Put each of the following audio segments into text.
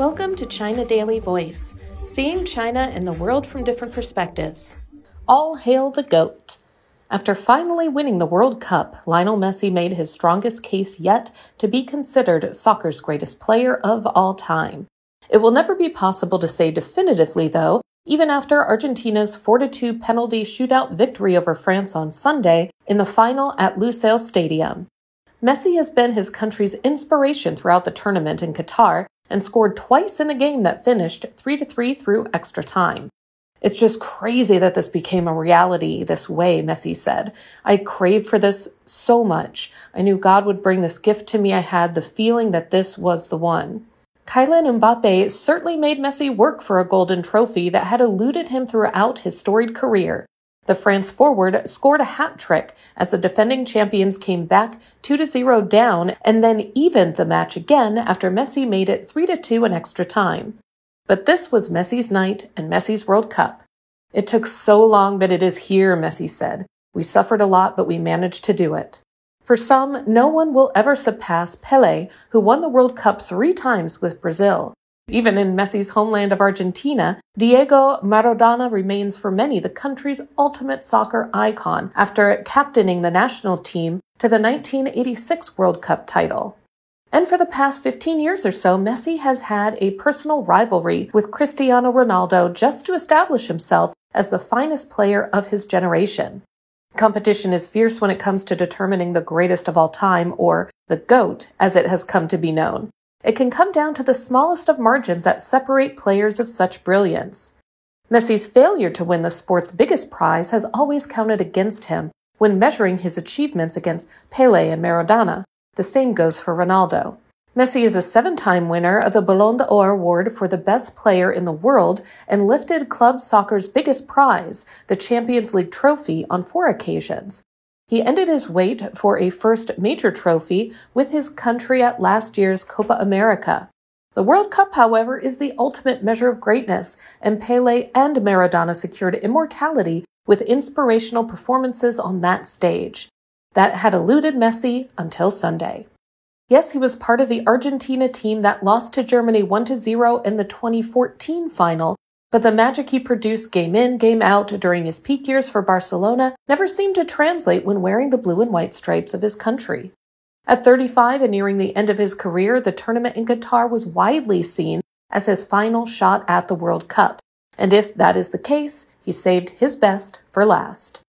Welcome to China Daily Voice, seeing China and the world from different perspectives. All hail the GOAT. After finally winning the World Cup, Lionel Messi made his strongest case yet to be considered soccer's greatest player of all time. It will never be possible to say definitively, though, even after Argentina's 4 2 penalty shootout victory over France on Sunday in the final at Lusail Stadium. Messi has been his country's inspiration throughout the tournament in Qatar and scored twice in the game that finished 3 3 through extra time. It's just crazy that this became a reality this way, Messi said. I craved for this so much. I knew God would bring this gift to me. I had the feeling that this was the one. Kylian Mbappe certainly made Messi work for a golden trophy that had eluded him throughout his storied career. The France forward scored a hat trick as the defending champions came back 2 0 down and then evened the match again after Messi made it 3 2 in extra time. But this was Messi's night and Messi's World Cup. It took so long, but it is here, Messi said. We suffered a lot, but we managed to do it. For some, no one will ever surpass Pele, who won the World Cup three times with Brazil. Even in Messi's homeland of Argentina, Diego Maradona remains for many the country's ultimate soccer icon after captaining the national team to the 1986 World Cup title. And for the past 15 years or so, Messi has had a personal rivalry with Cristiano Ronaldo just to establish himself as the finest player of his generation. Competition is fierce when it comes to determining the greatest of all time, or the GOAT, as it has come to be known. It can come down to the smallest of margins that separate players of such brilliance. Messi's failure to win the sport's biggest prize has always counted against him when measuring his achievements against Pele and Maradona. The same goes for Ronaldo. Messi is a seven time winner of the Ballon d'Or award for the best player in the world and lifted club soccer's biggest prize, the Champions League trophy, on four occasions. He ended his wait for a first major trophy with his country at last year's Copa America. The World Cup, however, is the ultimate measure of greatness, and Pele and Maradona secured immortality with inspirational performances on that stage. That had eluded Messi until Sunday. Yes, he was part of the Argentina team that lost to Germany 1 0 in the 2014 final, but the magic he produced game in, game out during his peak years for Barcelona never seemed to translate when wearing the blue and white stripes of his country. At 35 and nearing the end of his career, the tournament in Qatar was widely seen as his final shot at the World Cup. And if that is the case, he saved his best for last.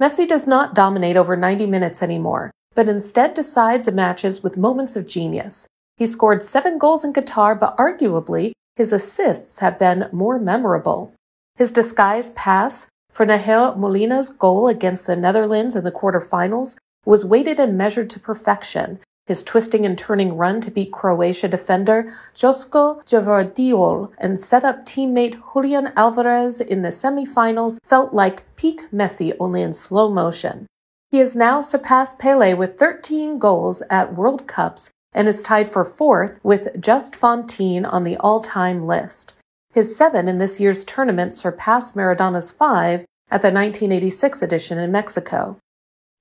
Messi does not dominate over 90 minutes anymore, but instead decides matches with moments of genius. He scored seven goals in Qatar, but arguably his assists have been more memorable. His disguise pass for Nahuel Molina's goal against the Netherlands in the quarterfinals was weighted and measured to perfection. His twisting and turning run to beat Croatia defender Josko Gvardiol and set up teammate Julian Alvarez in the semifinals felt like peak Messi only in slow motion. He has now surpassed Pele with 13 goals at World Cups and is tied for fourth with Just Fontaine on the all-time list. His seven in this year's tournament surpassed Maradona's five at the 1986 edition in Mexico.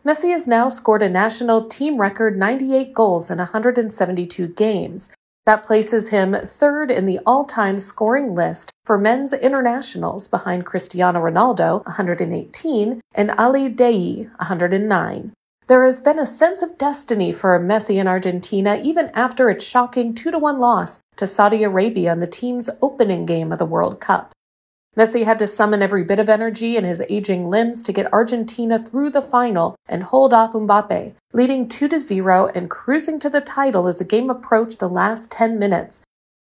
Messi has now scored a national team record 98 goals in 172 games. That places him third in the all-time scoring list for men's internationals behind Cristiano Ronaldo, 118, and Ali Daei, 109. There has been a sense of destiny for Messi in Argentina even after its shocking 2 1 loss to Saudi Arabia in the team's opening game of the World Cup. Messi had to summon every bit of energy in his aging limbs to get Argentina through the final and hold off Mbappe, leading 2 0 and cruising to the title as the game approached the last 10 minutes.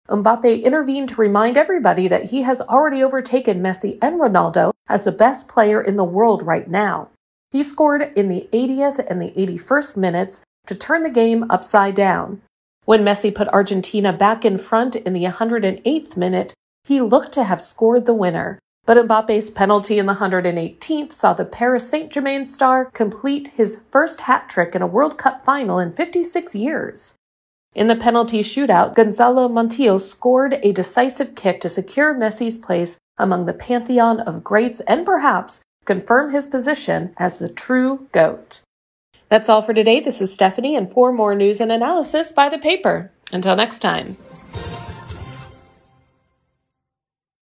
Mbappe intervened to remind everybody that he has already overtaken Messi and Ronaldo as the best player in the world right now. He scored in the 80th and the 81st minutes to turn the game upside down. When Messi put Argentina back in front in the 108th minute, he looked to have scored the winner. But Mbappe's penalty in the 118th saw the Paris Saint Germain star complete his first hat trick in a World Cup final in 56 years. In the penalty shootout, Gonzalo Montiel scored a decisive kick to secure Messi's place among the pantheon of greats and perhaps confirm his position as the true GOAT. That's all for today. This is Stephanie, and for more news and analysis, buy the paper. Until next time.